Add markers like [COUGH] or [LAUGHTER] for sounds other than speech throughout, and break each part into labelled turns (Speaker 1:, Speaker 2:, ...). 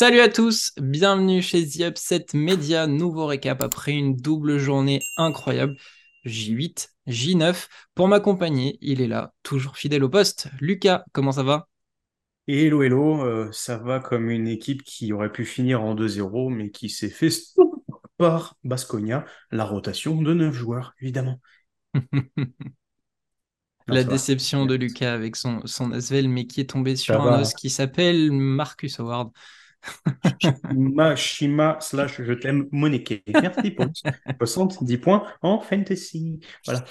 Speaker 1: Salut à tous, bienvenue chez The Upset Media, nouveau récap après une double journée incroyable. J8, J9. Pour m'accompagner, il est là, toujours fidèle au poste. Lucas, comment ça va?
Speaker 2: Hello, hello, euh, ça va comme une équipe qui aurait pu finir en 2-0, mais qui s'est fait par Basconia, la rotation de 9 joueurs, évidemment. [LAUGHS]
Speaker 1: La déception de Lucas avec son, son Asvel, mais qui est tombé sur un os qui s'appelle Marcus Howard.
Speaker 2: Shima, Shima slash je t'aime Moneke. Merci pour [LAUGHS] 70 points en fantasy. Voilà.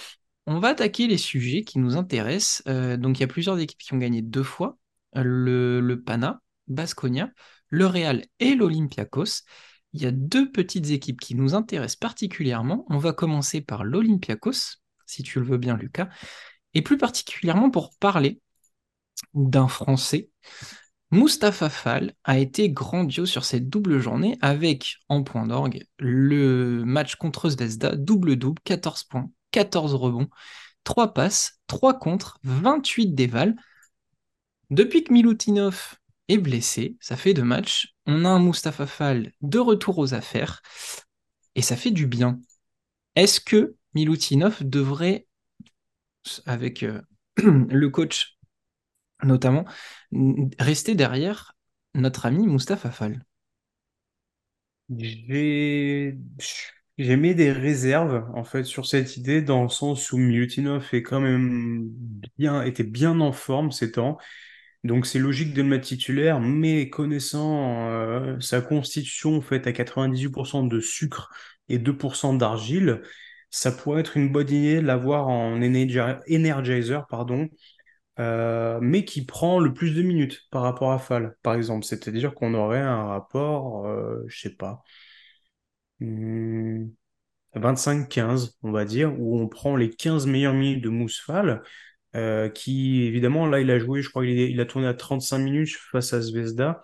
Speaker 1: On va attaquer les sujets qui nous intéressent. Euh, donc il y a plusieurs équipes qui ont gagné deux fois. Le, le Pana, Basconia, le Real et l'Olympiakos. Il y a deux petites équipes qui nous intéressent particulièrement. On va commencer par l'Olympiakos, si tu le veux bien Lucas, et plus particulièrement pour parler d'un Français Mustapha Fall a été grandiose sur cette double journée avec, en point d'orgue, le match contre Zvezda, double-double, 14 points, 14 rebonds, 3 passes, 3 contre, 28 dévals. Depuis que Milutinov est blessé, ça fait deux matchs, on a un Mustapha Fall de retour aux affaires, et ça fait du bien. Est-ce que Milutinov devrait, avec euh, [CLEARS THROAT] le coach notamment, rester derrière notre ami Mustapha Fall.
Speaker 2: J'ai mis des réserves en fait sur cette idée dans le sens où Milutinov est quand même bien était bien en forme ces temps. Donc c'est logique de le mettre titulaire, mais connaissant euh, sa constitution faite à 98% de sucre et 2% d'argile, ça pourrait être une bonne idée de l'avoir en energizer, pardon, euh, mais qui prend le plus de minutes par rapport à Fall, par exemple. C'est-à-dire qu'on aurait un rapport, euh, je sais pas, 25-15, hmm, on va dire, où on prend les 15 meilleures minutes de Mousse Fall, euh, qui, évidemment, là, il a joué, je crois qu'il il a tourné à 35 minutes face à Zvezda.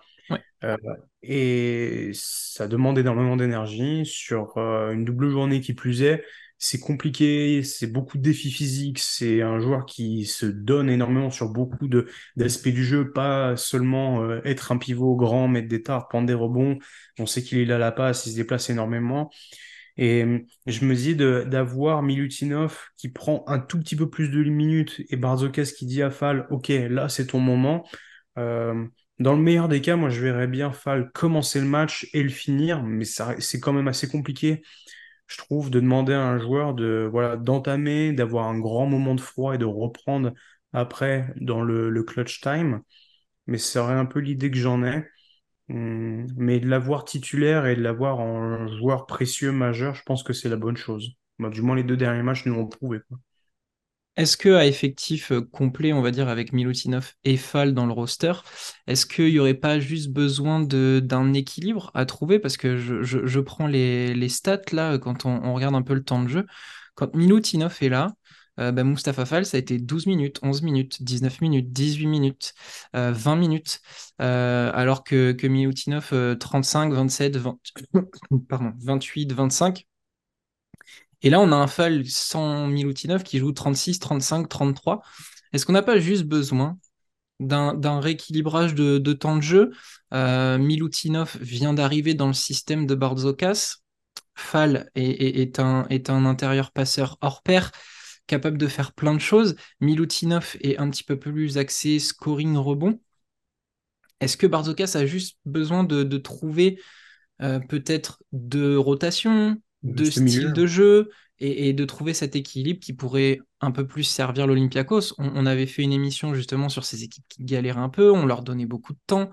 Speaker 2: et ça demande énormément d'énergie sur une double journée qui plus est c'est compliqué, c'est beaucoup de défis physiques, c'est un joueur qui se donne énormément sur beaucoup d'aspects du jeu, pas seulement euh, être un pivot grand, mettre des tartes, prendre des rebonds. On sait qu'il est là la passe, il se déplace énormément. Et euh, je me dis d'avoir Milutinov qui prend un tout petit peu plus de minutes et Barzokas qui dit à Fall, OK, là c'est ton moment. Euh, dans le meilleur des cas, moi je verrais bien Fall commencer le match et le finir, mais c'est quand même assez compliqué je trouve, de demander à un joueur de voilà d'entamer, d'avoir un grand moment de froid et de reprendre après dans le, clutch time. Mais c'est un peu l'idée que j'en ai. Hum, mais de l'avoir titulaire et de l'avoir en joueur précieux majeur, je pense que c'est la bonne chose. du moins, les deux derniers matchs nous l'ont prouvé.
Speaker 1: Est-ce que à effectif euh, complet, on va dire avec Milutinov et Fall dans le roster, est-ce qu'il n'y aurait pas juste besoin d'un équilibre à trouver? Parce que je, prends les, stats là, quand on, regarde un peu le temps de jeu. Quand Milutinov est là, euh, bah, Mustafa Fall, ça a été 12 minutes, 11 minutes, 19 minutes, 18 minutes, 20 euh, minutes. alors que, que Milutinov, 35, 27, 20... Pardon, 28, 25. Et là, on a un Fall sans Milutinov qui joue 36, 35, 33. Est-ce qu'on n'a pas juste besoin d'un rééquilibrage de, temps de jeu? Euh, Milutinov vient d'arriver dans le système de Bardzokas. Fall est, un, intérieur passeur hors pair, capable de faire plein de choses. Milutinov est un petit peu plus axé scoring rebond. Est-ce que Bardzokas a juste besoin de, trouver euh, peut-être de rotation, de style de jeu et, de trouver cet équilibre qui pourrait un peu plus servir l'Olympiakos. On, avait fait une émission justement sur ces équipes qui galèrent un peu, on leur donnait beaucoup de temps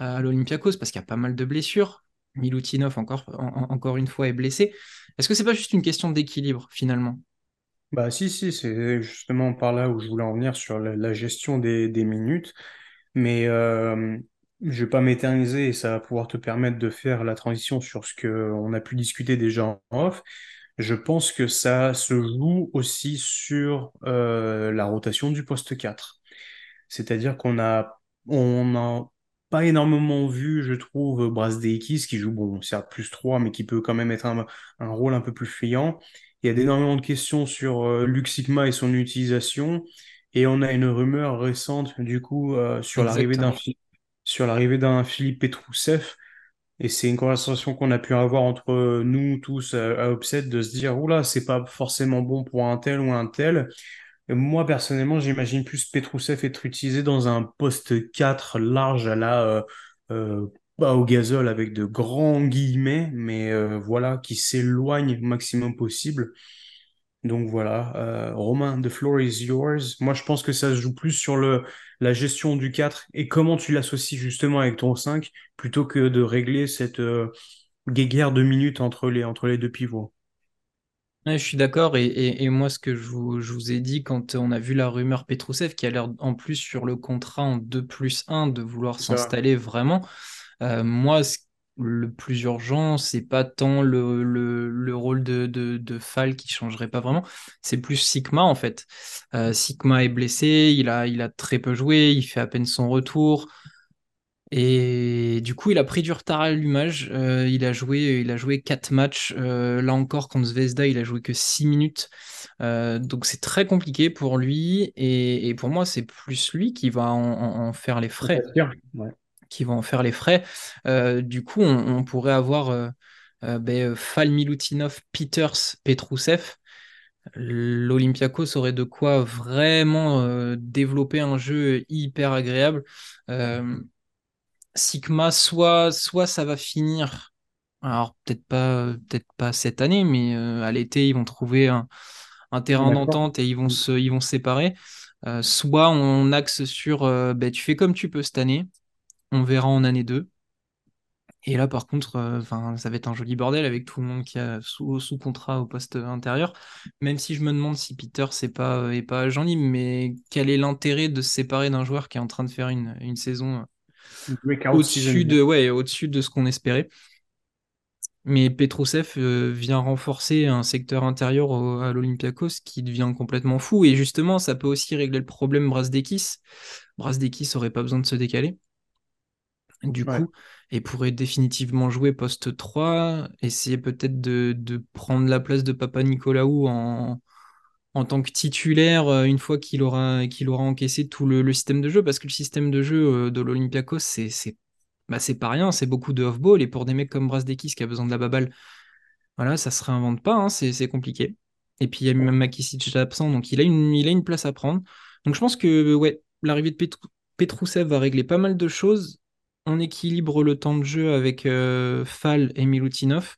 Speaker 1: euh, à l'Olympiakos parce qu'il y a pas mal de blessures. Milutinov encore, encore une fois est blessé. Est-ce que c'est pas juste une question d'équilibre finalement?
Speaker 2: Bah si, si, c'est justement par là où je voulais en venir sur la, gestion des, minutes. Mais euh, je vais pas m'éterniser et ça va pouvoir te permettre de faire la transition sur ce qu'on a pu discuter déjà en off. Je pense que ça se joue aussi sur euh, la rotation du poste 4. C'est-à-dire qu'on a, on a pas énormément vu, je trouve, Brasdeikis qui joue, bon, certes plus 3, mais qui peut quand même être un, rôle un peu plus friand. Il y a énormément de questions sur euh, Luxigma et son utilisation. Et on a une rumeur récente, du coup, euh, sur l'arrivée d'un sur l'arrivée d'un Philippe Petrousev Et c'est une conversation qu'on a pu avoir entre nous tous à, Upset de se dire, oula, c'est pas forcément bon pour un tel ou un tel. Moi, personnellement, j'imagine plus Petrousev être utilisé dans un poste 4 large à la, euh, euh, pas au gazole avec de grands guillemets, mais euh, voilà, qui s'éloigne au maximum possible. Donc voilà, Romain, the floor is yours. Moi, je pense que ça se joue plus sur le, la gestion du 4 et comment tu l'associes justement avec ton 5 plutôt que de régler cette euh, guéguerre de minutes entre les, entre les deux pivots?
Speaker 1: Ouais, je suis d'accord. Et, et- et moi, ce que je vous, je vous ai dit quand on a vu la rumeur Petrousev, qui a l'air en plus sur le contrat en 2 plus un de vouloir s'installer vraiment, euh, moi, ce- le plus urgent, c'est pas tant le, le, le rôle de, de, de Fall qui changerait pas vraiment, c'est plus Sigma en fait. Euh, Sigma est blessé, il a, il a très peu joué, il fait à peine son retour. Et du coup, il a pris du retard à l'allumage. Euh, il a joué, il a joué quatre matchs. Euh, là encore, contre Zvezda, il a joué que six minutes. Donc c'est très compliqué pour lui. Et, et pour moi, c'est plus lui qui va en, faire les frais.
Speaker 2: Ouais.
Speaker 1: Qui va en faire les frais. Euh, du coup, on, on pourrait avoir euh, euh, ben, Fal Milutinov, Peters, Petrousev. L'Olympiakos aurait de quoi vraiment euh, développer un jeu hyper agréable. Euh, Sigma, soit, soit ça va finir, alors peut-être pas, peut-être pas cette année, mais euh, à l'été, ils vont trouver un, un terrain d'entente et ils vont se, ils vont se séparer. Euh, soit on axe sur, euh, ben, tu fais comme tu peux cette année, on verra en année 2. Et là, par contre, euh, ça va être un joli bordel avec tout le monde qui a sous, sous contrat au poste intérieur. Même si je me demande si Peter c'est pas, est pas mais quel est l'intérêt de se séparer d'un joueur qui est en train de faire une, une saison
Speaker 2: Breakout
Speaker 1: au-dessus de, ouais, au-dessus de ce qu'on espérait. Mais Petrousev euh, vient renforcer un secteur intérieur au- à l'Olympiakos qui devient complètement fou. Et justement, ça peut aussi régler le problème Brasdeikis. Brasdeikis aurait pas besoin de se décaler, du
Speaker 2: Ouais.
Speaker 1: coup, et pourrait définitivement jouer poste 3, essayer peut-être de, de prendre la place de Papa Nicolaou en, en tant que titulaire euh, une fois qu'il aura, qu'il aura encaissé tout le, le système de jeu. Parce que le système de jeu euh, de l'Olympiakos, c'est, bah, c'est pas rien, c'est beaucoup de off-ball. Et pour des mecs comme Brasdeikis qui a besoin de la baballe, voilà, ça se réinvente pas, hein, c'est compliqué. Et puis il y a même Makisic absent, donc il a une, il a une place à prendre. Donc je pense que ouais, l'arrivée de Petr- Petrousev va régler pas mal de choses. On équilibre le temps de jeu avec euh, Fall et Milutinov.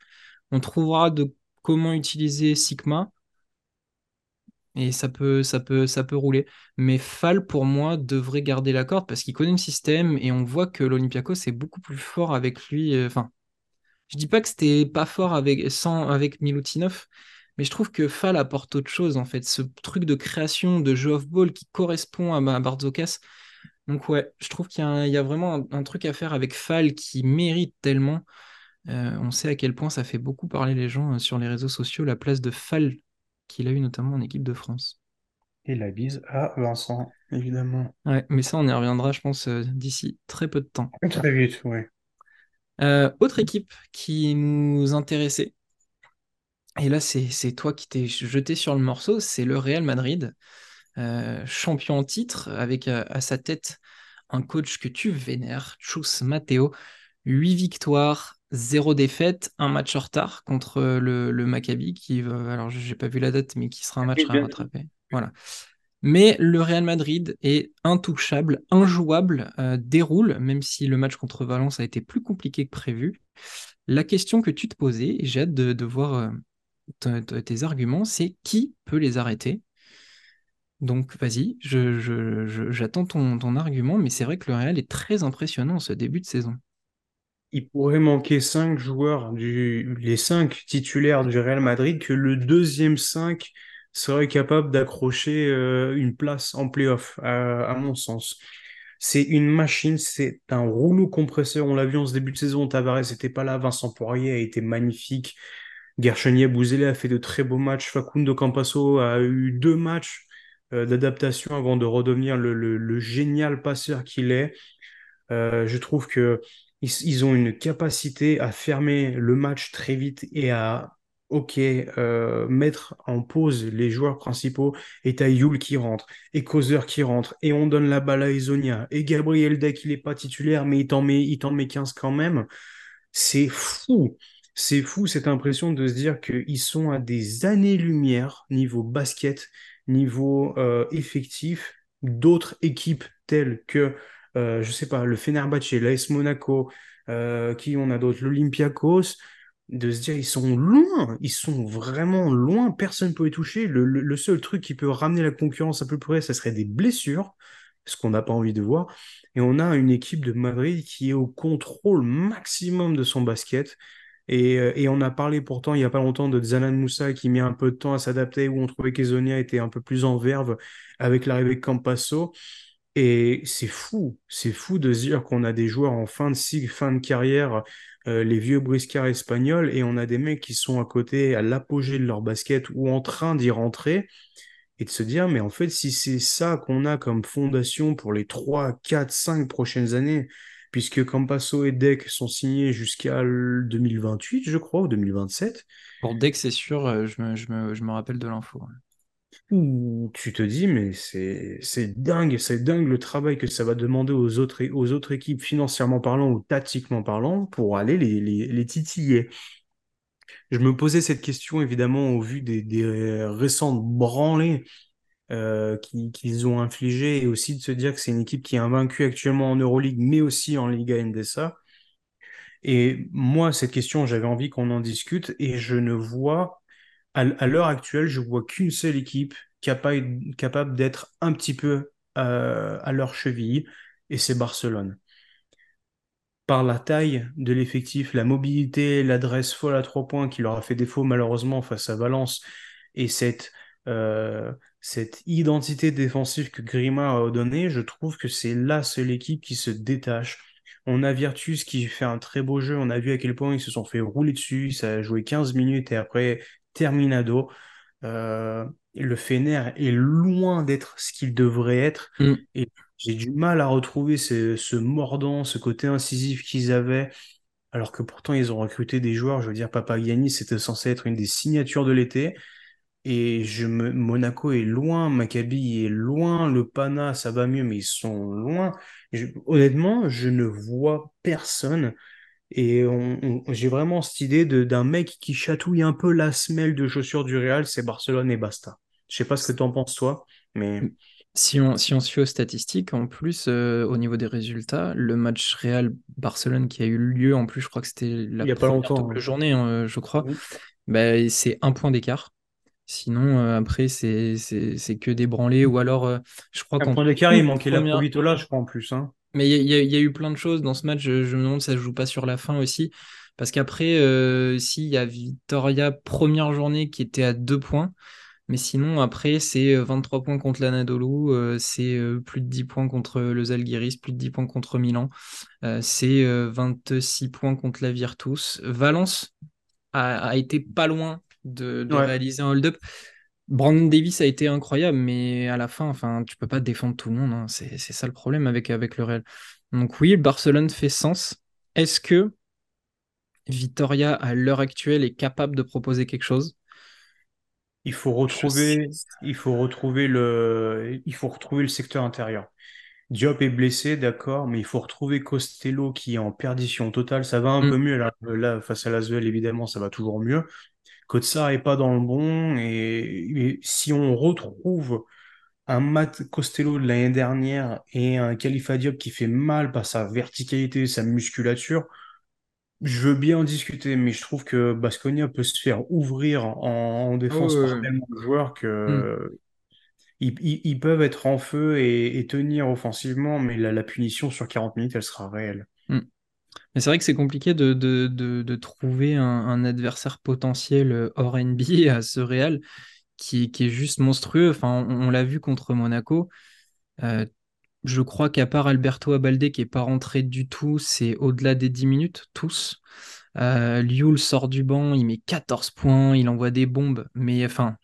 Speaker 1: On trouvera de comment utiliser Sigma et ça peut, ça peut, ça peut rouler. Mais Fall, pour moi, devrait garder la corde parce qu'il connaît le système et on voit que l'Olympiakos est beaucoup plus fort avec lui. euh, Enfin, je dis pas que c'était pas fort avec, sans, avec Milutinov, mais je trouve que Fall apporte autre chose en fait. Ce truc de création, de jeu off-ball qui correspond à Barzokas. Donc ouais, je trouve qu'il y a, y vraiment un, un truc à faire avec Fall qui mérite tellement. Euh, on sait à quel point ça fait beaucoup parler les gens euh, sur les réseaux sociaux, la place de Fall qu'il a eu notamment en équipe de France.
Speaker 2: Et la bise à Vincent, évidemment.
Speaker 1: Ouais, mais ça, on y reviendra, je pense, euh, d'ici très peu de temps.
Speaker 2: Très vite.
Speaker 1: Euh, autre équipe qui nous intéressait, et là, c'est toi qui t'es jeté sur le morceau, c'est le Real Madrid, champion en titre, avec euh, à sa tête un coach que tu vénères, Chus Matteo. 8 victoires, 0 défaite, un match en retard contre le, le Maccabi, qui, alors j'ai pas vu la date, mais qui sera un match à rattraper. Voilà. Mais le Real Madrid est intouchable, injouable, euh, déroule, même si le match contre Valence a été plus compliqué que prévu. La question que tu te posais, et j'ai hâte de, de voir euh, tes arguments, c'est qui peut les arrêter? Donc vas-y, je, je- je- j'attends ton, ton argument, mais c'est vrai que le Real est très impressionnant ce début de saison.
Speaker 2: Il pourrait manquer cinq joueurs, du, les cinq titulaires du Real Madrid, que le deuxième cinq serait capable d'accrocher euh, une place en playoff, à, à mon sens. C'est une machine, c'est un rouleau compresseur. On l'a vu en ce début de saison, Tavares n'était pas là, Vincent Poirier a été magnifique, Gershonier Bouzélé a fait de très beaux matchs, Facundo Campasso a eu deux matchs euh, d'adaptation avant de redevenir le, le- génial passeur qu'il est. Euh, je trouve que ils, ont une capacité à fermer le match très vite et à, ok, euh, mettre en pause les joueurs principaux. Et t'as Yul qui rentre, et Causeur qui rentre, et on donne la balle à Ezonia. Et Gabriel Deck, il est pas titulaire, mais il t'en met, il t'en met 15 quand même. c'est fou. C'est fou cette impression de se dire qu'ils sont à des années-lumière niveau basket, niveau euh, effectif, d'autres équipes telles que, euh, je sais pas, le Fenerbahçe, l'AS Monaco, euh, qui on a d'autres, l'Olympiakos, de se dire ils sont loin, ils sont vraiment loin, personne ne peut les toucher. Le, le- le seul truc qui peut ramener la concurrence à peu près, ça serait des blessures, ce qu'on n'a pas envie de voir. Et on a une équipe de Madrid qui est au contrôle maximum de son basket. Et, euh, et on a parlé pourtant il n'y a pas longtemps de Zanan Moussa qui met un peu de temps à s'adapter, où on trouvait qu'Ezonia était un peu plus en verve avec l'arrivée de Campasso. Et c'est fou, c'est fou de se dire qu'on a des joueurs en fin de cycle, fin de carrière, euh, les vieux briscards espagnols, et on a des mecs qui sont à côté, à l'apogée de leur basket ou en train d'y rentrer, et de se dire, mais en fait, si c'est ça qu'on a comme fondation pour les 3, 4, 5 prochaines années, puisque Campasso et Deck sont signés jusqu'à l- 2028, je crois, ou 2027,
Speaker 1: Pour Dex, c'est sûr, euh, je me, je me- je me rappelle de l'info.
Speaker 2: tu te dis, mais c'est dingue, c'est dingue le travail que ça va demander aux autres, é- aux autres équipes financièrement parlant ou tactiquement parlant pour aller les, les, les titiller. Je me posais cette question évidemment au vu des, des récentes branlées euh, qui- qu'ils ont infligées et aussi de se dire que c'est une équipe qui est invaincue actuellement en Euroleague mais aussi en Liga Endesa. Et moi, cette question, j'avais envie qu'on en discute et je ne vois à, l'heure actuelle, je vois qu'une seule équipe capable, capable d'être un petit peu euh, à leur cheville, et c'est Barcelone. Par la taille de l'effectif, la mobilité, l'adresse folle à trois points qui leur a fait défaut malheureusement face à Valence, et cette, euh, cette identité défensive que Grima a donnée, je trouve que c'est la seule équipe qui se détache. On a Virtus qui fait un très beau jeu, on a vu à quel point ils se sont fait rouler dessus, ça a joué 15 minutes et après terminado. Euh, le Fener est loin d'être ce qu'il devrait être
Speaker 1: Mm.
Speaker 2: et j'ai du mal à retrouver ce, ce mordant, ce côté incisif qu'ils avaient, alors que pourtant ils ont recruté des joueurs. Je veux dire, Papagianni, c'était censé être une des signatures de l'été. Et je me... Monaco est loin, Maccabi est loin, le Pana, ça va mieux, mais ils sont loin. Je- Honnêtement, je ne vois personne et on- on- j'ai vraiment cette idée de, d'un mec qui chatouille un peu la semelle de chaussures du Real, c'est Barcelone et basta. Je sais pas ce que t'en penses toi, mais
Speaker 1: Si on, si on se fie aux statistiques, en plus, euh, au niveau des résultats, le match Real-Barcelone qui a eu lieu, en plus, je crois que c'était la
Speaker 2: il y a pas
Speaker 1: première
Speaker 2: longtemps.
Speaker 1: double
Speaker 2: hein.
Speaker 1: journée, hein, je crois,
Speaker 2: Oui.
Speaker 1: bah, c'est un point d'écart. Sinon, euh, après, c'est c'est- c'est que des branlés, ou alors, euh, je crois qu'en
Speaker 2: point d'écart, il manquait la
Speaker 1: première...
Speaker 2: Provitola, je crois en plus. Hein.
Speaker 1: Mais il y, y a il y a eu plein de choses dans ce match, je, je me demande si ça se joue pas sur la fin aussi, parce qu'après, euh, si, il y a Victoria, première journée, qui était à deux points, mais sinon, après, c'est euh, 23 points contre l'Anadolu, c'est plus de 10 points contre le Zalgiris, plus de 10 points contre Milan, c'est euh, 26 points contre la Virtus. Valence a, a été pas loin de, de
Speaker 2: Ouais.
Speaker 1: réaliser un hold-up. Brandon Davis a été incroyable, mais à la fin, enfin, tu peux pas défendre tout le monde. hein. C'est, c'est ça le problème avec, avec le Real. Donc oui, Barcelone fait sens. Est-ce que Vitoria, à l'heure actuelle, est capable de proposer quelque chose?
Speaker 2: Il faut retrouver, il faut retrouver le, il faut retrouver le secteur intérieur. Diop est blessé, d'accord, mais il faut retrouver Costello qui est en perdition totale. Ça va un
Speaker 1: Mm.
Speaker 2: peu mieux là, là face à l'Asvel, évidemment, ça va toujours mieux. Kotsar est pas dans le bon et, et si on retrouve un Matt Costello de l'année dernière et un Khalifa Diop qui fait mal par sa verticalité, sa musculature, je veux bien en discuter, mais je trouve que Baskonia peut se faire ouvrir en, défense par tellement de joueurs
Speaker 1: Mm.
Speaker 2: que ils, ils- ils peuvent être en feu et, et tenir offensivement, mais la, la punition sur 40 minutes, elle sera réelle.
Speaker 1: Mm. C'est vrai que c'est compliqué de, trouver un, adversaire potentiel euh, hors NBA [LAUGHS] à ce Real qui, est juste monstrueux. Enfin, on, l'a vu contre Monaco. Euh, je crois qu'à part Alberto Abalde qui est pas rentré du tout, c'est au-delà des 10 minutes, tous. Euh, sort du banc, il met 14 points, il envoie des bombes. Mais enfin,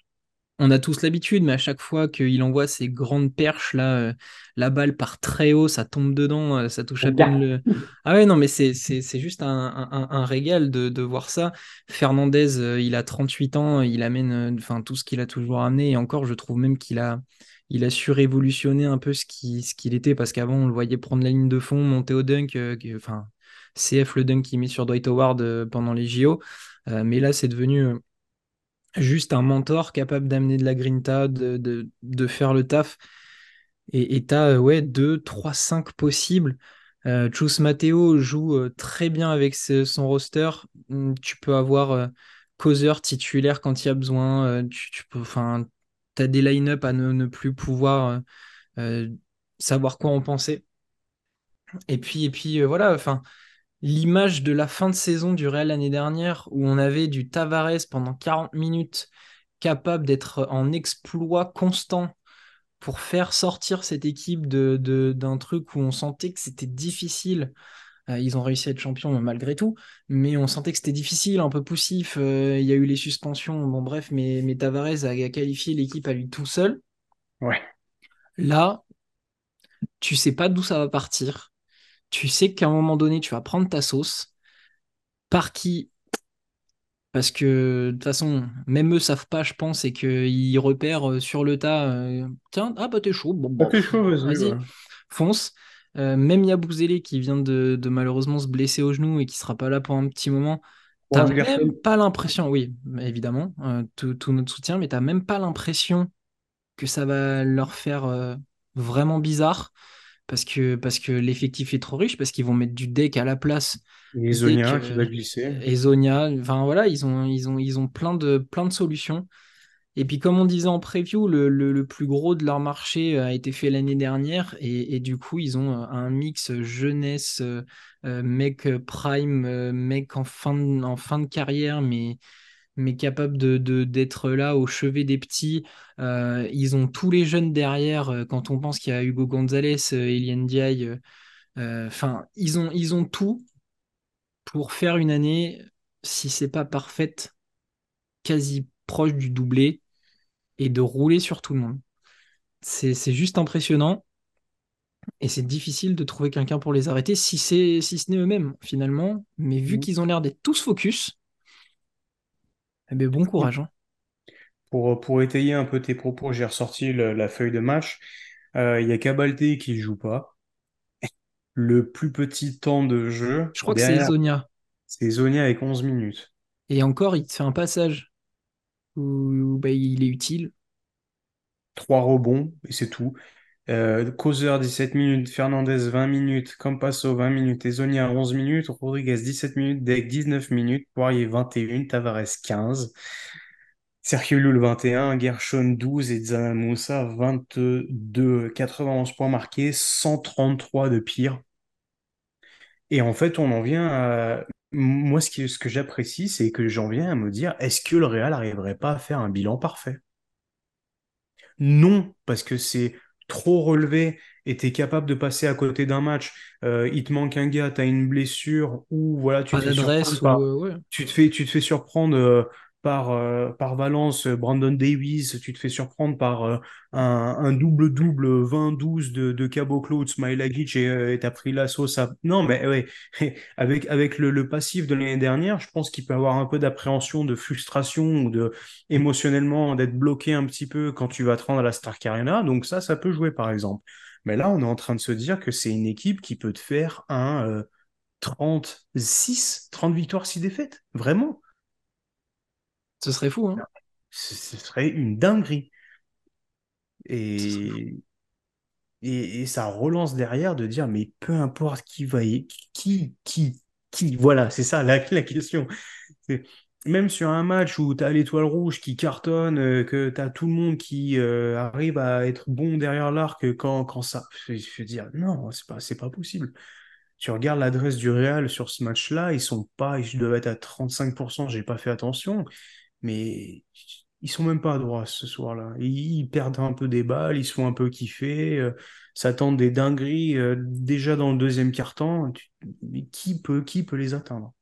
Speaker 1: on a tous l'habitude, mais à chaque fois qu'il envoie ces grandes perches, là, euh, la balle part très haut, ça tombe dedans, euh, ça touche à peine le. Ah ouais, non, mais c'est c'est- c'est juste un, un- un régal de, de voir ça. Fernandez, euh, il a 38 ans, il amène enfin, tout ce qu'il a toujours amené, et encore, je trouve même qu'il a, il a su révolutionner un peu ce qu'il ce qu'il était, parce qu'avant, on le voyait prendre la ligne de fond, monter au dunk, enfin, CF le dunk qu'il met sur Dwight Howard pendant les JO. Mais là, c'est devenu juste un mentor capable d'amener de la grinta, de, de, de faire le taf. Et tu as ouais, 2, 3, 5 possibles. Euh, Chus Matteo joue euh, très bien avec son roster. Hum, Tu peux avoir euh, causeur titulaire quand il y a besoin. Euh, tu, peux, as des line-up à ne, ne plus pouvoir euh, euh, savoir quoi en penser. Et puis, et puis euh, voilà, enfin, l'image de la fin de saison du Real l'année dernière, où on avait du Tavares pendant 40 minutes, capable d'être en exploit constant pour faire sortir cette équipe de, de- d'un truc où on sentait que c'était difficile. Euh, ils ont réussi à être champions malgré tout, mais on sentait que c'était difficile, un peu poussif. Euh, il y a eu les suspensions, bon bref, mais, mais Tavares a, a qualifié l'équipe à lui tout seul.
Speaker 2: Ouais.
Speaker 1: Là, tu sais pas d'où ça va partir. Tu sais qu'à un moment donné, tu vas prendre ta sauce. Par qui? Parce que de toute façon, même eux savent pas, je pense, et qu'ils repèrent euh, sur le tas. euh, Tiens, ah bah t'es chaud, bon,
Speaker 2: fait
Speaker 1: pff,
Speaker 2: chaud, vas-y,
Speaker 1: vas-y,
Speaker 2: ouais.
Speaker 1: fonce. Euh, même Yabouzélé qui vient de, de malheureusement se blesser au genou et qui sera pas là pour un petit moment, t'as même pas l'impression, oui, évidemment, euh, tout, tout notre soutien, mais t'as même pas l'impression que ça va leur faire vraiment bizarre parce que, parce que l'effectif est trop riche, parce qu'ils vont mettre du deck à la place.
Speaker 2: Et Zonia qui
Speaker 1: euh,
Speaker 2: va glisser.
Speaker 1: Ezonia, enfin voilà, ils ont, ils ont, ils ont plein de, plein de solutions. Et puis, comme on disait en preview, le, le- le plus gros de leur marché euh, a été fait l'année dernière. Et, et du coup, ils ont euh, un mix jeunesse, euh, mec prime, mec en fin de, en fin de carrière, mais, mais capable de, d'être là au chevet des petits. Euh, ils ont tous les jeunes derrière. euh, Quand on pense qu'il y a Hugo Gonzalez, euh, Eliane euh, enfin, ils ont, ils ont tout pour faire une année, si c'est pas parfaite, quasi proche du doublé et de rouler sur tout le monde. C'est c'est juste impressionnant et c'est difficile de trouver quelqu'un pour les arrêter si c'est si ce n'est eux-mêmes finalement. Mais vu qu'ils ont l'air d'être tous focus, eh ben bon courage. hein.
Speaker 2: Pour, pour étayer un peu tes propos, j'ai ressorti le- la feuille de match. Euh, Il y a Cabalté qui joue pas. Le plus petit temps de jeu
Speaker 1: Je crois que c'est Ezonia.
Speaker 2: c'est Zonia avec 11 minutes.
Speaker 1: Et encore, il te fait un passage où, où, bah, il est utile.
Speaker 2: Trois rebonds, et c'est tout. Euh, Causeur 17 minutes, Fernandez 20 minutes, Campasso 20 minutes, Ezonia 11 minutes, Rodriguez 17 minutes, Deck 19 minutes, Poirier 21, Tavares 15, Sergio Llull 21, Gershon 12 et Zana Moussa 22, 91 points marqués, 133 de pire. Et en fait, on en vient à... Moi, ce ce que j'apprécie, c'est que j'en viens à me dire, est-ce que le Real n'arriverait pas à faire un bilan parfait? Non, parce que c'est trop relevé et tu es capable de passer à côté d'un match. Euh, il te manque un gars, tu as une blessure ou voilà, tu
Speaker 1: Pas
Speaker 2: te fais
Speaker 1: d'adresse
Speaker 2: surprendre
Speaker 1: ou euh, ouais.
Speaker 2: tu te fais, tu te fais surprendre euh, par, euh, par Valence, euh, Brandon Davis, tu te fais surprendre par euh, un, double-double 20-12 de, de Caboclo ou de Smilagic et t'as pris la sauce. Non, mais ouais, [LAUGHS] avec, avec le, le passif de l'année dernière, je pense qu'il peut avoir un peu d'appréhension, de frustration ou de émotionnellement d'être bloqué un petit peu quand tu vas te rendre à la Stark Arena. Donc ça, ça peut jouer par exemple. Mais là, on est en train de se dire que c'est une équipe qui peut te faire un euh, 36, 30 victoires, 6 défaites. Vraiment.
Speaker 1: Ce serait fou, hein.
Speaker 2: Ce ce serait une dinguerie. Et, et, et ça relance derrière de dire, mais peu importe qui va y... Qui, qui, qui, voilà, c'est ça la, la question. Même sur un match où tu as l'étoile rouge qui cartonne, euh, que tu as tout le monde qui euh, arrive à être bon derrière l'arc quand, quand ça... Je veux dire, non, c'est pas, pas possible. Tu regardes l'adresse du Real sur ce match-là, ils sont pas, ils doivent être à 35%, j'ai pas fait attention, mais ils sont même pas à droite ce soir-là. Ils, perdent un peu des balles, ils se font un peu kiffer, euh, s'attendent des dingueries euh, déjà dans le deuxième quart-temps. Qui peut, qui peut les atteindre?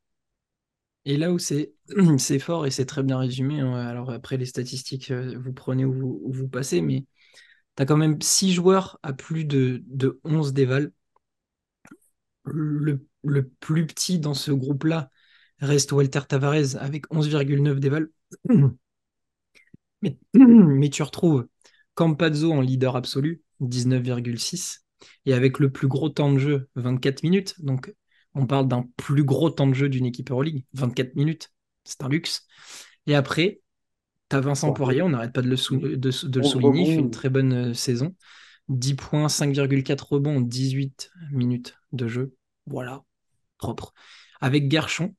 Speaker 1: Et là où [CLEARS THROAT] c'est fort et c'est très bien résumé, hein, alors après les statistiques, euh, vous prenez où vous, où vous passez, mais tu as quand même 6 joueurs à plus de, de 11 déval. Le, le plus petit dans ce groupe-là reste Walter Tavares avec 11,9 déval. Mais, [CLEARS THROAT] mais tu retrouves Campazzo en leader absolu, 19,6. Et avec le plus gros temps de jeu, 24 minutes. Donc, on parle d'un plus gros temps de jeu d'une équipe Euroleague, 24 minutes. C'est un luxe. Et après, tu as Vincent Poirier, on n'arrête pas de le, souligner, il fait une très bonne euh, saison. 10 points, 5,4 rebonds, 18 minutes de jeu. Voilà, propre. Avec Garchon,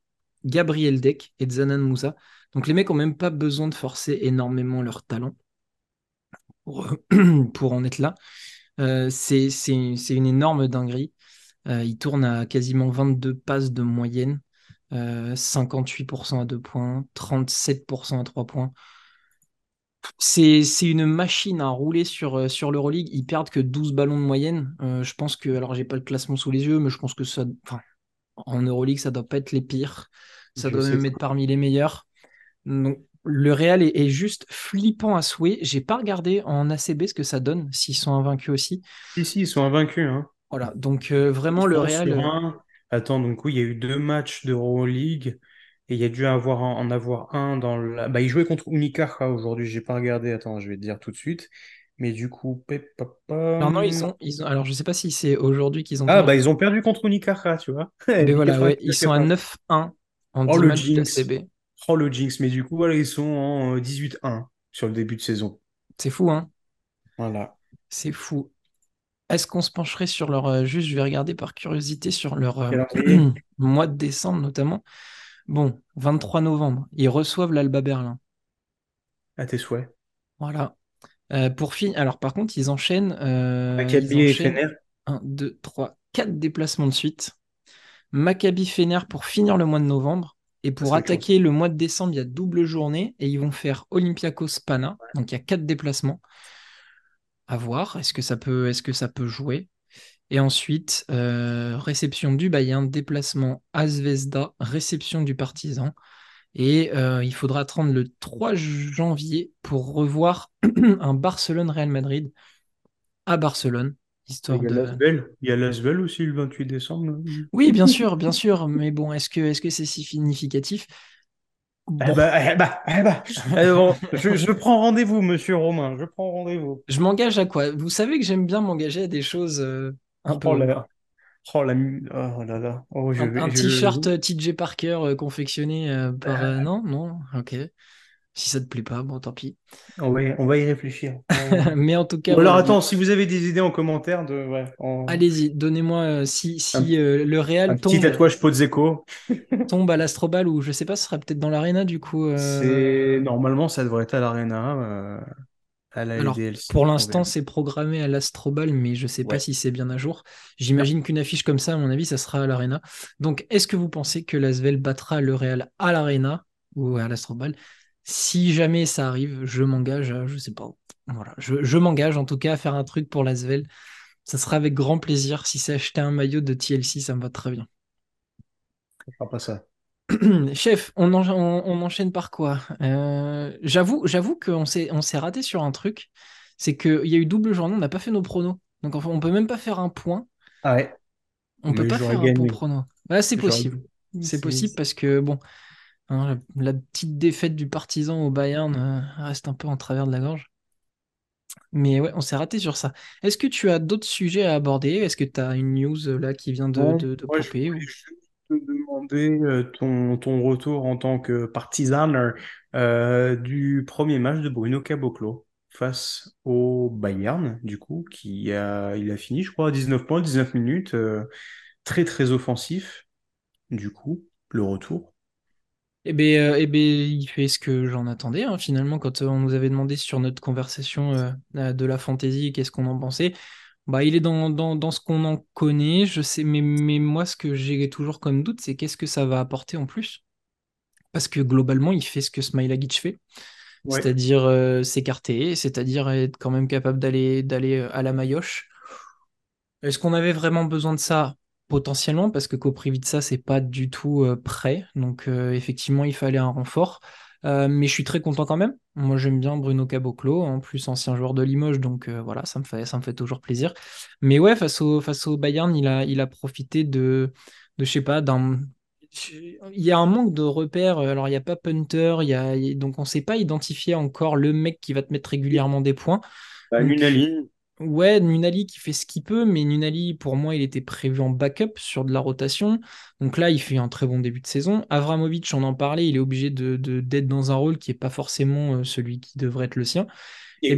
Speaker 1: Gabriel Deck et Zanan Moussa. Donc les mecs ont même pas besoin de forcer énormément leur talent pour, [CLEARS THROAT] pour en être là. Euh, c'est une énorme dinguerie. Euh, il tourne à quasiment 22 passes de moyenne, 58% euh, à 2 points, 37% à 3 points. C'est une machine à rouler sur, sur l'Euroleague. Ils perdent que 12 ballons de moyenne. je pense que, alors j'ai pas le classement sous les yeux, mais je pense que ça, en Euroleague, ça doit pas être les pires. Ça doit même être parmi les meilleurs. Donc, le Real est, juste flippant à souhait. J'ai pas regardé en ACB ce que ça donne, s'ils sont invaincus aussi.
Speaker 2: Si, si, ils sont invaincus. Hein.
Speaker 1: Voilà, donc euh, vraiment le Real.
Speaker 2: Euh, Attends, donc oui, il y a eu deux matchs d'Euroleague et il y a dû avoir en avoir un dans la. Bah, ils jouaient contre Unicaja aujourd'hui, j'ai pas regardé. Attends, je vais te dire tout de suite. Mais du coup,
Speaker 1: Non, non, ils ont... Alors, je sais pas si c'est aujourd'hui qu'ils ont.
Speaker 2: Ah, bah, ils ont perdu contre Unicaja, tu vois. [LAUGHS]
Speaker 1: Mais voilà, ouais, ils sont à 9-1 en oh, 10 matchs d'ACB.
Speaker 2: Oh le jinx, mais du coup, voilà, ils sont en 18-1 euh, sur le début de saison.
Speaker 1: C'est fou, hein
Speaker 2: Voilà.
Speaker 1: C'est fou. Est-ce qu'on se pencherait sur leur. Euh, juste, je vais regarder par curiosité sur leur euh, [CLEARS THROAT] mois de décembre, notamment. Bon, 23 novembre, ils reçoivent l'Alba Berlin.
Speaker 2: À tes souhaits.
Speaker 1: Voilà. pour finir, alors par contre, ils enchaînent.
Speaker 2: Maccabi et Fener
Speaker 1: 1, 2, 3, 4 déplacements de suite. Maccabi Fener pour finir le mois de novembre. Et pour attaquer le mois de décembre, il y a double journée et ils vont faire Olympiakos Pana. Donc il y a quatre déplacements. À voir. Est-ce que ça peut, est-ce que ça peut jouer? Et ensuite, euh, réception du Bayern, déplacement à Zvezda, réception du Partizan. Et euh, il faudra attendre le 3 janvier pour revoir [CLEARS THROAT] un Barcelone-Real Madrid à Barcelone
Speaker 2: il y a Lasvel aussi le 28 décembre.
Speaker 1: Oui, bien sûr, bien sûr. Mais bon, est-ce que est-ce que c'est si significatif?
Speaker 2: Eh bah, eh bah, eh bah. [LAUGHS] je, prends rendez-vous, monsieur Romain. Je prends rendez-vous.
Speaker 1: Je m'engage à quoi? Vous savez que j'aime bien m'engager à des choses euh, un peu.
Speaker 2: Oh là, oh, la... oh là là. Oh,
Speaker 1: un, t-shirt TJ Parker euh, confectionné euh, par. Bah. non, non, ok. Si ça te plaît pas, bon, tant pis.
Speaker 2: On va y, on va y réfléchir. [LAUGHS]
Speaker 1: Mais en tout cas.
Speaker 2: alors attends, si vous avez des idées en commentaire, de, ouais,
Speaker 1: allez-y, donnez-moi euh, si, si euh, le Real
Speaker 2: un
Speaker 1: tombe.
Speaker 2: Petit tatouage Pozzeco. [LAUGHS]
Speaker 1: tombe à l'Astrobal ou je sais pas, ce sera peut-être dans l'Arena du coup. Euh...
Speaker 2: Normalement ça devrait être à l'Arena.
Speaker 1: À la alors, pour l'instant, c'est programmé à l'Astrobal, mais je sais pas si c'est bien à jour. J'imagine qu'une affiche comme ça, à mon avis, ça sera à l'Arena. Donc, est-ce que vous pensez que l'Asvel battra le Real à l'Arena ou à l'Astrobal? Si jamais ça arrive, je m'engage à, je sais pas, voilà, je, m'engage en tout cas à faire un truc pour l'Asvel. Ça sera avec grand plaisir. Si c'est acheter un maillot de TLC, ça me va très bien.
Speaker 2: On fera pas ça. [CLEARS THROAT]
Speaker 1: Chef, on, enchaîne par quoi? Euh, J'avoue, j'avoue qu'on s'est, on s'est raté sur un truc. C'est qu'il y a eu double journée, on n'a pas fait nos pronos. Donc enfin, on peut même pas faire un point.
Speaker 2: Ah ouais.
Speaker 1: On peut pas faire un bon prono. c'est possible. C'est possible parce que bon, Hein, la petite défaite du partisan au Bayern euh, reste un peu en travers de la gorge. Mais ouais, on s'est raté sur ça. Est-ce que tu as d'autres sujets à aborder? Est-ce que tu as une news euh, là qui vient de, de,
Speaker 2: Je voulais juste te demander euh, ton, ton, retour en tant que partisan du premier match de Bruno Caboclo face au Bayern, du coup, qui a, il a fini, je crois, à 19 points, 19 minutes, très très offensif, du coup, le retour?
Speaker 1: Eh bien, euh, eh ben, il fait ce que j'en attendais, hein, finalement, quand euh, on nous avait demandé sur notre conversation euh, de la fantaisie, qu'est-ce qu'on en pensait. Bah, il est dans, dans, ce qu'on en connaît, je sais, mais, mais moi, ce que j'ai toujours comme doute, c'est qu'est-ce que ça va apporter en plus? Parce que globalement, il fait ce que Smilagic fait, c'est-à-dire s'écarter, c'est-à-dire être quand même capable d'aller d'aller à la maillotche. Est-ce qu'on avait vraiment besoin de ça? Potentiellement parce que Koprivica c'est pas du tout euh, prêt. Donc euh, effectivement il fallait un renfort. Euh, mais je suis très content quand même. Moi j'aime bien Bruno Caboclo en plus ancien joueur de Limoges. Donc voilà ça me fait ça me fait toujours plaisir. Mais ouais face au face au Bayern il a il a profité de de je sais pas d'un il y a un manque de repères. Alors il n'y a pas punter il y a donc on sait pas identifier encore le mec qui va te mettre régulièrement des points.
Speaker 2: Bah,
Speaker 1: Donc, ouais, Nunali qui fait ce qu'il peut, mais Nunali, pour moi, il était prévu en backup sur de la rotation. Donc là, il fait un très bon début de saison. Avramovic, on en parlait, il est obligé de, de- d'être dans un rôle qui n'est pas forcément euh, celui qui devrait être le sien. Et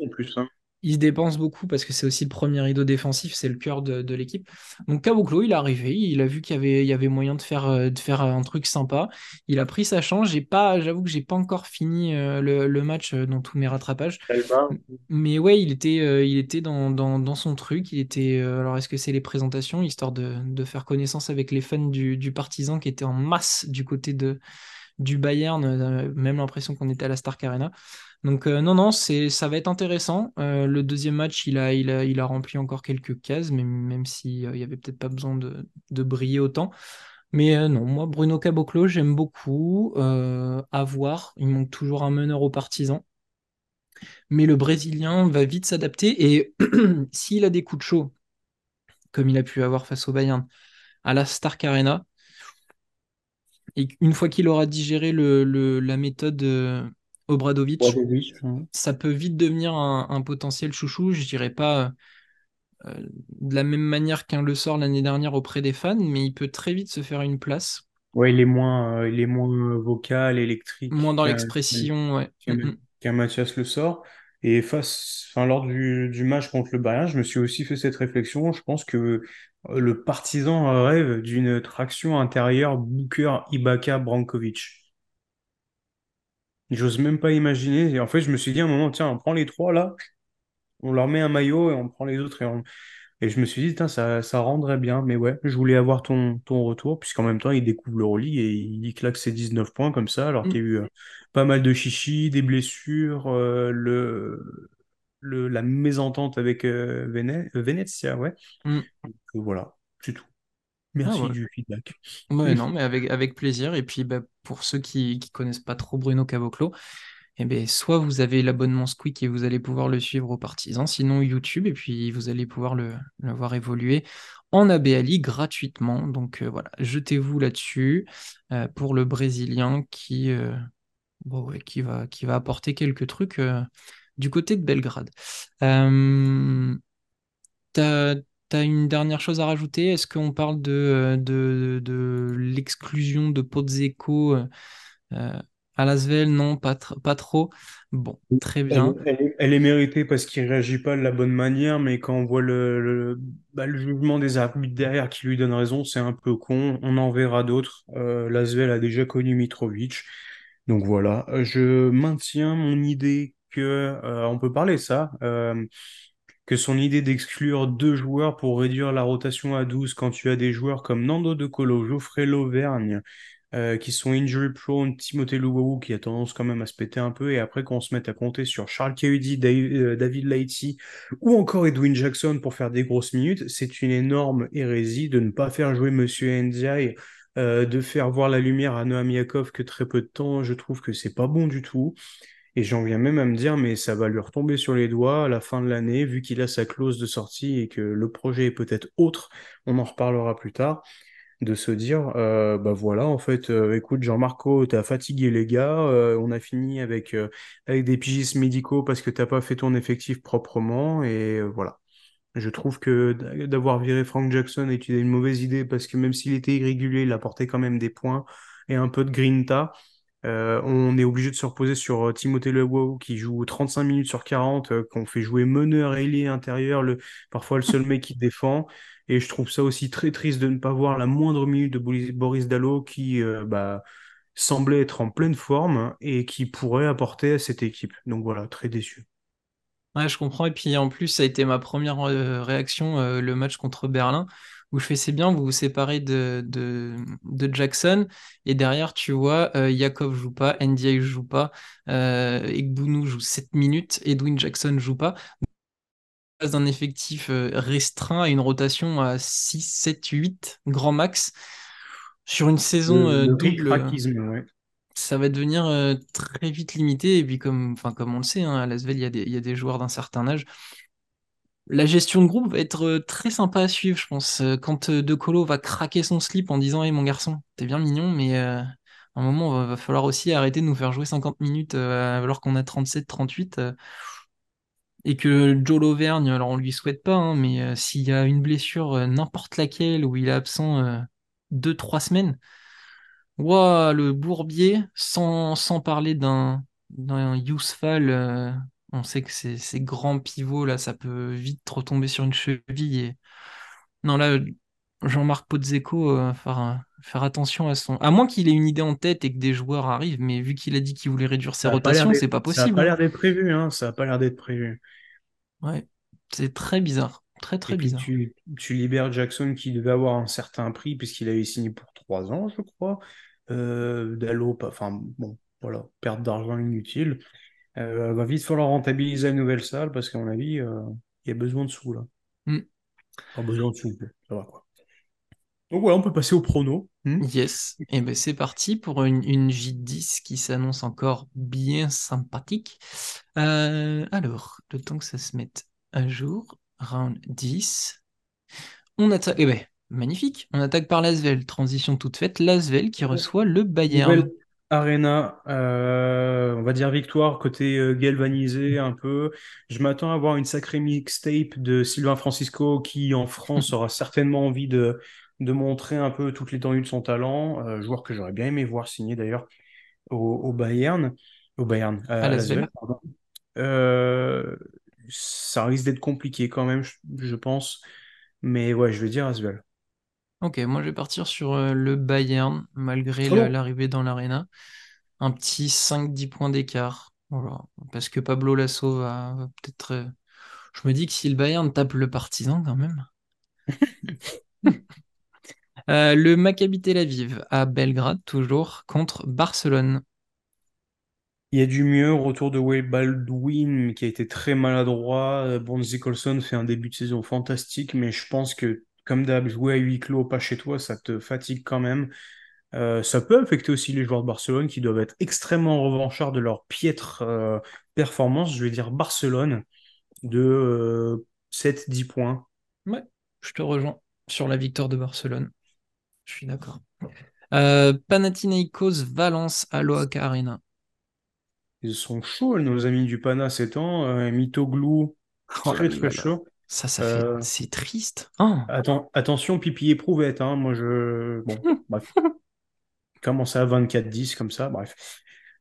Speaker 2: en plus. hein.
Speaker 1: Il se dépense beaucoup parce que c'est aussi le premier rideau défensif, c'est le cœur de, de l'équipe. Donc Caboclo, il est arrivé, il a vu qu'il y avait, il y avait moyen de faire, euh, de faire un truc sympa. Il a pris sa chance. J'ai pas, j'avoue que j'ai pas encore fini euh, le, le match euh, dans tous mes rattrapages. Mais ouais, il était, euh, il était dans, dans, dans son truc. Il était. euh, alors, est-ce que c'est les présentations, histoire de, de faire connaissance avec les fans du, du Partizan qui étaient en masse du côté de, du Bayern, euh, même l'impression qu'on était à la Stark Arena. Donc euh, non, non, ça va être intéressant. Euh, le deuxième match, il a, rempli encore quelques cases, mais même s'il n'y avait peut-être pas besoin de, briller autant. Mais euh, non, moi, Bruno Caboclo, j'aime beaucoup. Euh, à voir, il manque toujours un meneur aux partisans. Mais le Brésilien va vite s'adapter et [CLEARS THROAT] s'il a des coups de chaud, comme il a pu avoir face au Bayern, à la Stark Arena, et une fois qu'il aura digéré la méthode Obradovic,
Speaker 2: hein.
Speaker 1: ça peut vite devenir un, un potentiel chouchou. Je dirais pas euh, de la même manière qu'un le sort l'année dernière auprès des fans, mais il peut très vite se faire une place,
Speaker 2: Ouais, il est moins, euh, il est moins vocal,
Speaker 1: moins
Speaker 2: électrique
Speaker 1: dans
Speaker 2: qu'un
Speaker 1: l'expression. Ouais.
Speaker 2: Qu'un qu'un Mathias Le Sort. Et face, enfin, lors du, du match contre le Bayern, je me suis aussi fait cette réflexion. Je pense que euh, le partisan rêve d'une traction intérieure Booker, Ibaka, Brankovic. J'ose même pas imaginer. Et en fait, je me suis dit à un moment, tiens, on prend les trois là, on leur met un maillot et on prend les autres et on, Et je me suis dit, ça, ça rendrait bien. Mais ouais, je voulais avoir ton, ton retour, puisqu'en même temps, il découvre l'Euroleague et il claque ses 19 points comme ça, alors qu'il y a
Speaker 1: mm,
Speaker 2: eu euh, pas mal de chichis, des blessures, euh, le, le, la mésentente avec euh, Vene- Venezia, ouais.
Speaker 1: mm.
Speaker 2: Donc, euh, voilà, c'est tout.
Speaker 1: Ah
Speaker 2: Merci
Speaker 1: ouais.
Speaker 2: du feedback.
Speaker 1: Ouais, non, [LAUGHS] mais avec, avec plaisir. Et puis, bah, pour ceux qui qui connaissent pas trop Bruno Caboclo, eh ben, soit vous avez l'abonnement Squeak et vous allez pouvoir le suivre aux partisans, sinon YouTube, et puis vous allez pouvoir le, le voir évoluer en ABLI gratuitement. Donc euh, voilà, jetez-vous là-dessus euh, pour le Brésilien qui, euh, bon, ouais, qui va, qui va apporter quelques trucs du côté de Belgrade. Euh, t'as, t'as une dernière chose à rajouter? Est-ce qu'on parle de, euh, de, de l'exclusion de Pozzecco euh, euh, à Lasvel, non, pas, tr- pas trop. Bon, très bien.
Speaker 2: Elle, elle est, elle est méritée parce qu'il réagit pas de la bonne manière, mais quand on voit le, le, bah, le jugement des arbitres derrière qui lui donne raison, c'est un peu con. On en verra d'autres. Euh, Lasvel a déjà connu Mitrovic. Donc voilà, je maintiens mon idée que, euh, on peut parler de ça, euh, que son idée d'exclure deux joueurs pour réduire la rotation à 12 quand tu as des joueurs comme Nando De Colo, Geoffrey Lauvergne, euh, qui sont injury prone, Timothée Luwawu qui a tendance quand même à se péter un peu, et après qu'on se mette à compter sur Charles Dave- euh, David Laity ou encore Edwin Jackson pour faire des grosses minutes, c'est une énorme hérésie de ne pas faire jouer Monsieur Ndiaye, euh, de faire voir la lumière à Noam Yakov que très peu de temps, je trouve que c'est pas bon du tout. Et j'en viens même à me dire, mais ça va lui retomber sur les doigts à la fin de l'année, vu qu'il a sa clause de sortie et que le projet est peut-être autre, on en reparlera plus tard de se dire, euh, bah voilà, en fait, euh, écoute, Jean-Marco, t'as fatigué les gars, euh, on a fini avec, euh, avec des pigistes médicaux parce que t'as pas fait ton effectif proprement, et voilà. Je trouve que d'avoir viré Frank Jackson était une mauvaise idée parce que même s'il était irrégulier, il apportait quand même des points et un peu de grinta. Euh, on est obligé de se reposer sur euh, Timothée Lewaw qui joue 35 minutes sur 40, euh, qu'on fait jouer meneur, ailier, intérieur, parfois le seul mec qui défend. Et je trouve ça aussi très triste de ne pas voir la moindre minute de Boris Boris Dallo qui bah, semblait être en pleine forme et qui pourrait apporter à cette équipe. Donc voilà, très déçu.
Speaker 1: Ouais, je comprends. Et puis en plus, ça a été ma première réaction, le match contre Berlin, où je fais c'est bien, vous vous séparez de, de, de Jackson. Et derrière, tu vois, euh, Yakov joue pas, NDA joue pas, euh, joue 7 minutes, Edwin Jackson joue pas. Passe d'un effectif euh, restreint à une rotation à 6, 7, 8, grand max. Sur une saison
Speaker 2: Le,
Speaker 1: euh,
Speaker 2: le
Speaker 1: double,
Speaker 2: ouais.
Speaker 1: ça va devenir euh, très vite limité. Et puis, comme, enfin, comme on le sait, hein, à Lasvel, il y a des, il y a des joueurs d'un certain âge. La gestion de groupe va être euh, très sympa à suivre, je pense. Euh, Quand euh, De Colo va craquer son slip en disant Hey mon garçon, t'es bien mignon, mais à un moment, va, va falloir aussi arrêter de nous faire jouer 50 minutes alors qu'on a 37-38. et que Joe Lauvergne, alors on lui souhaite pas, hein, mais s'il y a une blessure, n'importe laquelle, où il est absent euh, deux, trois semaines, ouah, le bourbier, sans, sans parler d'un Yousfal, on sait que ces, ces grands pivots, là, ça peut vite retomber sur une cheville. Et... Non, là, Jean-Marc Pozzecco, euh, faire, euh, faire attention à son... À moins qu'il ait une idée en tête et que des joueurs arrivent, mais vu qu'il a dit qu'il voulait réduire ses
Speaker 2: Ça
Speaker 1: rotations, c'est pas
Speaker 2: ça a
Speaker 1: possible.
Speaker 2: pas
Speaker 1: hein.
Speaker 2: l'air d'être prévu, hein. Ça a pas l'air d'être prévu.
Speaker 1: Ouais, c'est très bizarre. Très, très bizarre.
Speaker 2: tu, tu libères Jackson qui devait avoir un certain prix puisqu'il avait signé pour trois ans, je crois. Euh, Dallo, enfin bon, voilà, perte d'argent inutile. Euh, va vite falloir rentabiliser la nouvelle salle parce qu'à mon avis, euh, il y a besoin de sous là.
Speaker 1: Hmm.
Speaker 2: Pas besoin de sous, ça va quoi. Donc voilà, on peut passer au prono. Hmm
Speaker 1: Yes, et ben c'est parti pour une, une J10 qui s'annonce encore bien sympathique. Euh, alors, le temps que ça se mette à jour, round 10. On attaque, eh ben, magnifique, on attaque par l'Asvel, transition toute faite, l'Asvel qui reçoit le Bayern.
Speaker 2: Nouvelle Arena, euh, on va dire victoire côté euh, galvanisé un peu. Je m'attends à voir une sacrée mixtape de Sylvain Francisco qui en France aura certainement envie de, de montrer un peu toute l'étendue de son talent. Euh, joueur que j'aurais bien aimé voir signer d'ailleurs au, au Bayern, au Bayern,
Speaker 1: À
Speaker 2: à. Euh, ça risque d'être compliqué quand même, je, je pense. Mais ouais, je vais dire Asvel.
Speaker 1: Ok, moi je vais partir sur euh, le Bayern, malgré
Speaker 2: Oh
Speaker 1: la- l'arrivée dans l'arena. Un petit 5-10 points d'écart. Voilà. Parce que Pablo Lasso va, va peut-être. euh, Je me dis que si le Bayern tape le Partizan quand même. [LAUGHS] Euh, le Maccabi Tel Aviv à Belgrade, toujours, contre Barcelone.
Speaker 2: Il y a du mieux, retour de Wade Baldwin qui a été très maladroit. Euh, Bonzi Colson fait un début de saison fantastique, mais je pense que, comme d'hab, jouer à huis clos, pas chez toi, ça te fatigue quand même. Euh, ça peut affecter aussi les joueurs de Barcelone qui doivent être extrêmement revanchards de leur piètre euh, performance. Je vais dire Barcelone de euh, 7-10 points.
Speaker 1: Ouais, je te rejoins sur la victoire de Barcelone. Je suis d'accord. Euh, Panathinaikos Valence à l'OAK Arena.
Speaker 2: Ils sont chauds, nos amis du Pana ces temps. Euh, Mitoglou,
Speaker 1: Oh là
Speaker 2: très
Speaker 1: là
Speaker 2: très
Speaker 1: là.
Speaker 2: chaud.
Speaker 1: Ça, ça fait.
Speaker 2: Euh,
Speaker 1: C'est triste. Oh.
Speaker 2: Atten- attention, pipi éprouvette, hein. Moi, je. Bon, [LAUGHS] bref. Commencer à 24-10 comme ça, bref.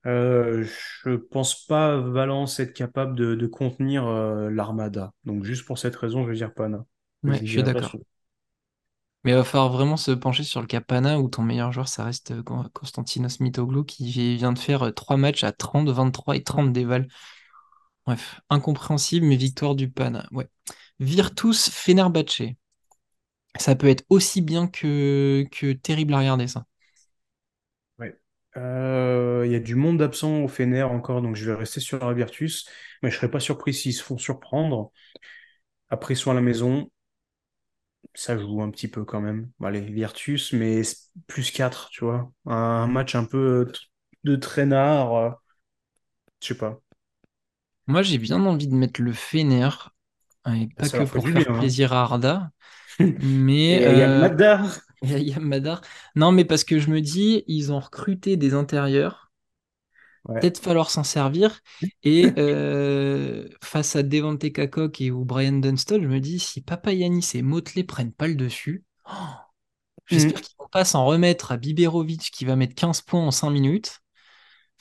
Speaker 2: Euh, je pense pas Valence être capable de, de contenir euh, l'Armada. Donc, juste pour cette raison, je vais dire Pana. Je
Speaker 1: Ouais,
Speaker 2: ne
Speaker 1: je suis d'accord. Mais il va falloir vraiment se pencher sur le cas Pana où ton meilleur joueur, ça reste euh, Konstantinos Mitoglou qui vient de faire euh, trois matchs à 30, 23 et 30 déval. Bref, incompréhensible, mais victoire du Pana. Ouais. Virtus Fenerbahçe. Ça peut être aussi bien que, que terrible à regarder, ça.
Speaker 2: Ouais. Euh, Il y a du monde absent au Fener encore, donc je vais rester sur la Virtus. Mais je serais pas surpris s'ils se font surprendre. Après, soit à la maison, ça joue un petit peu quand même. Allez, Virtus, mais plus 4 tu vois. Un match un peu de traînard. euh, Je sais pas.
Speaker 1: Moi, j'ai bien envie de mettre le Fener, et pas
Speaker 2: Ça
Speaker 1: que pour
Speaker 2: bien,
Speaker 1: faire
Speaker 2: hein.
Speaker 1: plaisir à Arda, [LAUGHS] mais
Speaker 2: Et il y a
Speaker 1: euh,
Speaker 2: Madar. [LAUGHS]
Speaker 1: Non, mais parce que je me dis, ils ont recruté des intérieurs.
Speaker 2: Ouais.
Speaker 1: peut-être falloir s'en servir. Et euh, [LAUGHS] face à Devante Kakok et ou Brian Dunstall, je me dis, si Papa Yanis et Motley prennent pas le dessus, oh, [GASPS] j'espère
Speaker 2: Mhm.
Speaker 1: qu'ils vont pas s'en remettre à Biberovic qui va mettre 15 points en 5 minutes.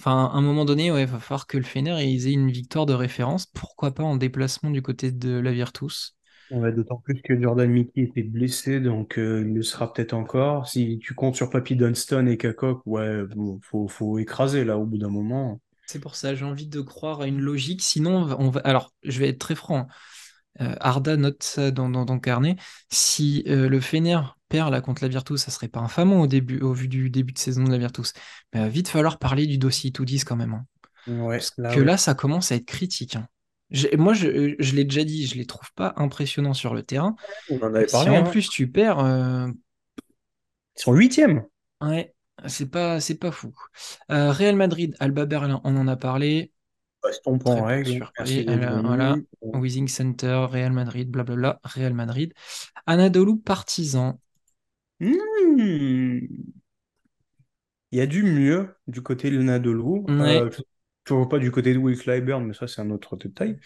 Speaker 1: Enfin, à un moment donné, ouais, il va falloir que le Fener aient une victoire de référence. Pourquoi pas en déplacement du côté de la Virtus?
Speaker 2: Ouais, d'autant plus que Jordan Mickey était blessé, donc euh, il le sera peut-être encore. Si tu comptes sur Papy Dunston et Kakok, ouais, faut, faut écraser là au bout d'un moment.
Speaker 1: C'est pour ça, j'ai envie de croire à une logique. Sinon, on va- alors, je vais être très franc. Euh, Arda note ça dans, dans ton carnet. Si euh, le Fener perd là contre la Virtus, ça serait pas infamant au début, au vu du début de saison de la Virtus. Mais va vite falloir parler du dossier Toudis quand même. hein.
Speaker 2: Ouais,
Speaker 1: Parce
Speaker 2: là,
Speaker 1: que
Speaker 2: ouais.
Speaker 1: là, ça commence à être critique. hein. Moi, je, je l'ai déjà dit, je les trouve pas impressionnants sur le terrain.
Speaker 2: On en
Speaker 1: Mais
Speaker 2: avait
Speaker 1: si
Speaker 2: parlé,
Speaker 1: en
Speaker 2: hein.
Speaker 1: plus tu perds, euh,
Speaker 2: Ils sont huitièmes.
Speaker 1: ouais, c'est pas, c'est pas fou. Euh, Real Madrid, Alba Berlin, on en a parlé.
Speaker 2: En
Speaker 1: peu
Speaker 2: règle.
Speaker 1: Voilà. Withing Center, Real Madrid, blablabla, Real Madrid. Anadolu Partizan.
Speaker 2: Hmm. Il y a du mieux du côté de l'Anadolu.
Speaker 1: Ouais,
Speaker 2: Euh, toujours pas du côté de Will Clyburn, mais ça, c'est un autre détail.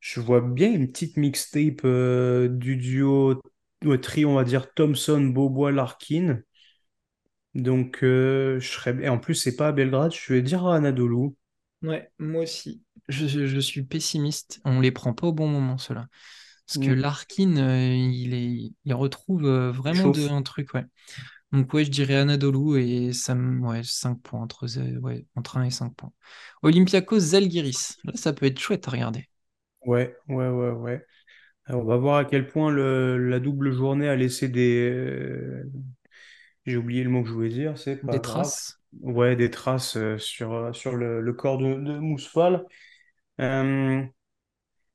Speaker 2: Je vois bien une petite mixtape euh, du duo, ou trio, on va dire Thompson, Beaubois, Larkin. Donc, euh, je serais. Et en plus, c'est pas à Belgrade, je vais dire à Anadolu.
Speaker 1: Ouais, moi aussi. Je, je- je suis pessimiste. On les prend pas au bon moment, ceux-là. Parce que
Speaker 2: Mm.
Speaker 1: Larkin, euh, il est, il retrouve euh, vraiment de, un truc, ouais. Donc ouais, je dirais Anadolu et ça. Ouais, 5 points, entre, zé- ouais, entre 1 et 5 points. Olympiakos Zalgiris. Là, ça peut être chouette à regarder.
Speaker 2: Ouais, ouais, ouais, ouais. Alors, on va voir à quel point le- la double journée a laissé des. euh, J'ai oublié le mot que je voulais dire, c'est pas
Speaker 1: Des
Speaker 2: grave.
Speaker 1: traces.
Speaker 2: Ouais, des traces euh, sur, euh, sur le, le corps de, de Mousfal. Euh,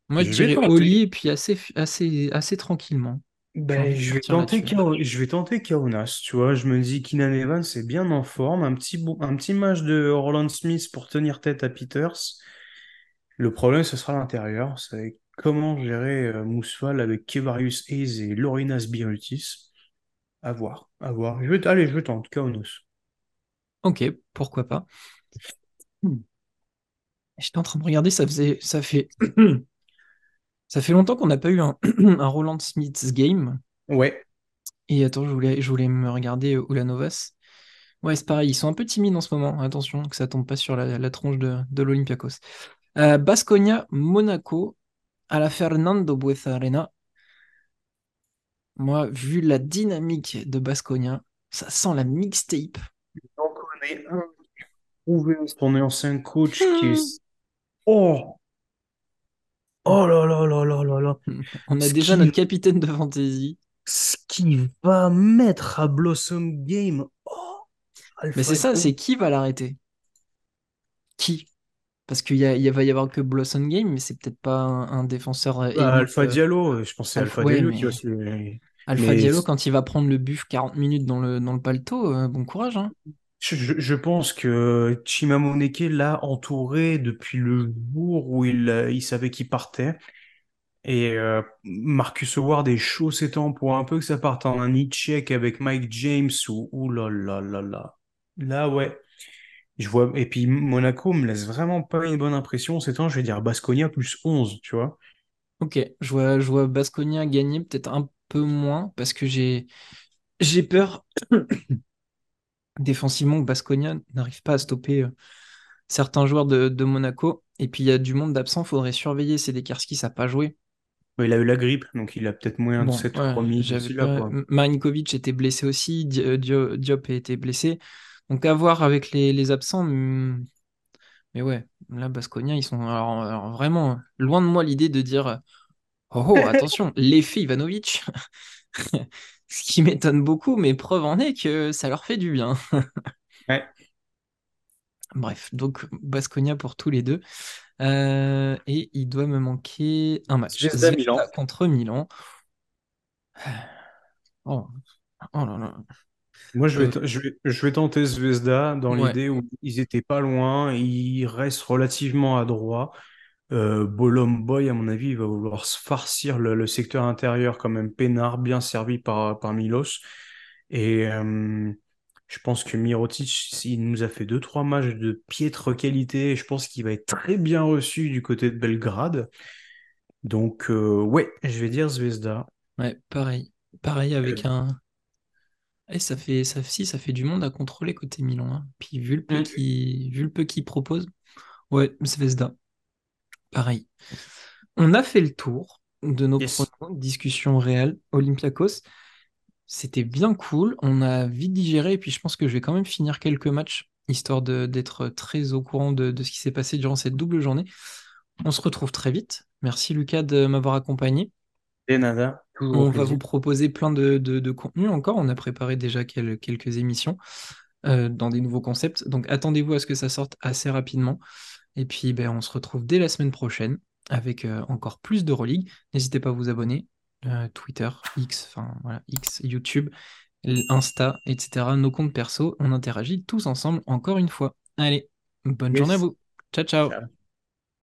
Speaker 1: Moi, je
Speaker 2: je
Speaker 1: dirais
Speaker 2: tenter.
Speaker 1: Oli et puis assez, assez, assez tranquillement.
Speaker 2: Ben, je vais tenter je vais tenter Kaunas, tu vois. Je me dis Keenan Evans est bien en forme. Un petit, un petit match de Roland Smith pour tenir tête à Peters. Le problème, ce sera l'intérieur. C'est comment gérer euh, Mousfal avec Kevarius Hayes et Lorinas Birutis. À voir, à voir. Je vais, allez, je tente Kaunas.
Speaker 1: Ok, pourquoi pas. Hmm. J'étais en train de regarder, ça faisait, ça fait, [CLEARS THROAT] ça fait longtemps qu'on n'a pas eu un, [CLEARS THROAT] un Roland Smith's game.
Speaker 2: Ouais,
Speaker 1: Et attends, je voulais, je voulais me regarder euh, Ulanovas. Ouais, c'est pareil, ils sont un peu timides en ce moment. Attention, que ça tombe pas sur la, la tronche de, de l'Olympiakos. Euh, Baskonia, Monaco, à la Fernando Buesa Arena. Moi, vu la dynamique de Baskonia, ça sent la mixtape.
Speaker 2: On connaît un trouvé son ancien coach qui
Speaker 1: Hmm.
Speaker 2: Oh, oh là là là là là là.
Speaker 1: On a
Speaker 2: Ce
Speaker 1: déjà notre capitaine de fantasy.
Speaker 2: ce qui va mettre à Blossom Game. Oh,
Speaker 1: Mais c'est ça, c'est qui va l'arrêter? Qui? Parce qu'il y y va y avoir que Blossom Game, mais c'est peut-être pas un, un défenseur euh,
Speaker 2: Bah,
Speaker 1: élite.
Speaker 2: Alpha
Speaker 1: euh,
Speaker 2: Diallo, euh, je pensais
Speaker 1: Alpha,
Speaker 2: Alpha
Speaker 1: ouais,
Speaker 2: Diallo qui
Speaker 1: Alpha
Speaker 2: mais
Speaker 1: Diallo, quand il va prendre le buff 40 minutes dans le, dans le paletot, euh, bon courage, hein.
Speaker 2: Je, pense que Chimamoneke l'a entouré depuis le jour où il, euh, savait qu'il partait. Et euh, Marcus Howard est chaud ces temps pour un peu que ça parte en un hit check avec Mike James ou ouh là là là là. Là ouais. Je vois et puis Monaco me laisse vraiment pas une bonne impression ces temps, je vais dire Baskonia plus 11, tu vois.
Speaker 1: Ok, je vois, je vois Baskonia gagner peut-être un peu moins parce que j'ai peur défensivement que Baskonia n'arrive pas à stopper euh, certains joueurs de, de Monaco. Et puis il y a du monde d'absent, faudrait surveiller. C'est des Karski, ça n'a pas joué.
Speaker 2: Il a eu la grippe, donc il a peut-être moyen de s'être
Speaker 1: ouais,
Speaker 2: remis
Speaker 1: pas. Marinkovic était blessé aussi, Di- euh, Dio- Diop a été blessé. Donc à voir avec les, les absents. hmm, Mais ouais, là, Baskonia, ils sont alors, alors vraiment loin de moi l'idée de dire Oh, oh, [LAUGHS] attention, l'effet Ivanovic. [LAUGHS] Ce qui m'étonne beaucoup, mais preuve en est que ça leur fait du bien. [LAUGHS]
Speaker 2: Ouais.
Speaker 1: Bref, donc Baskonia pour tous les deux. Euh, et il doit me manquer un match.
Speaker 2: Zvezda Milan.
Speaker 1: Contre Milan. [SIGHS] Oh, oh là là.
Speaker 2: Moi, je vais,
Speaker 1: Euh,
Speaker 2: je vais, je vais tenter Zvezda dans
Speaker 1: ouais,
Speaker 2: l'idée où ils étaient pas loin, ils restent relativement adroits. Euh, Bolom Boy, à mon avis, il va vouloir se farcir le, le secteur intérieur quand même peinard, bien servi par, par Milos. Et euh, je pense que Mirotic, il nous a fait deux, trois matchs de piètre qualité. et Je pense qu'il va être très bien reçu du côté de Belgrade. Donc, euh, ouais, je vais dire Zvezda.
Speaker 1: ouais, pareil. Pareil avec
Speaker 2: Euh,
Speaker 1: un. Et ça fait, ça, si, ça fait du monde à contrôler côté Milan. hein. Puis vu le peu
Speaker 2: hmm,
Speaker 1: qui, vu le peu qu'il propose, ouais, Zvezda. Pareil. On a fait le tour de nos
Speaker 2: yes.
Speaker 1: pronos, discussion réelle, Olympiakos. C'était bien cool. On a vite digéré. Et puis, je pense que je vais quand même finir quelques matchs, histoire d'être très au courant de, de ce qui s'est passé durant cette double journée. On se retrouve très vite. Merci, Lucas, de m'avoir accompagné.
Speaker 2: Et nada,
Speaker 1: On va vous proposer plein de, de, de contenus encore. On a préparé déjà quel- quelques émissions euh, dans des nouveaux concepts. Donc, attendez-vous à ce que ça sorte assez rapidement. Et puis, ben, on se retrouve dès la semaine prochaine avec euh, encore plus de Euroleague. N'hésitez pas à vous abonner. Euh, Twitter, X, enfin voilà, X, YouTube, Insta, etc. Nos comptes perso, on interagit tous ensemble encore une fois. Allez, bonne journée à vous. Ciao, ciao.
Speaker 2: Ciao.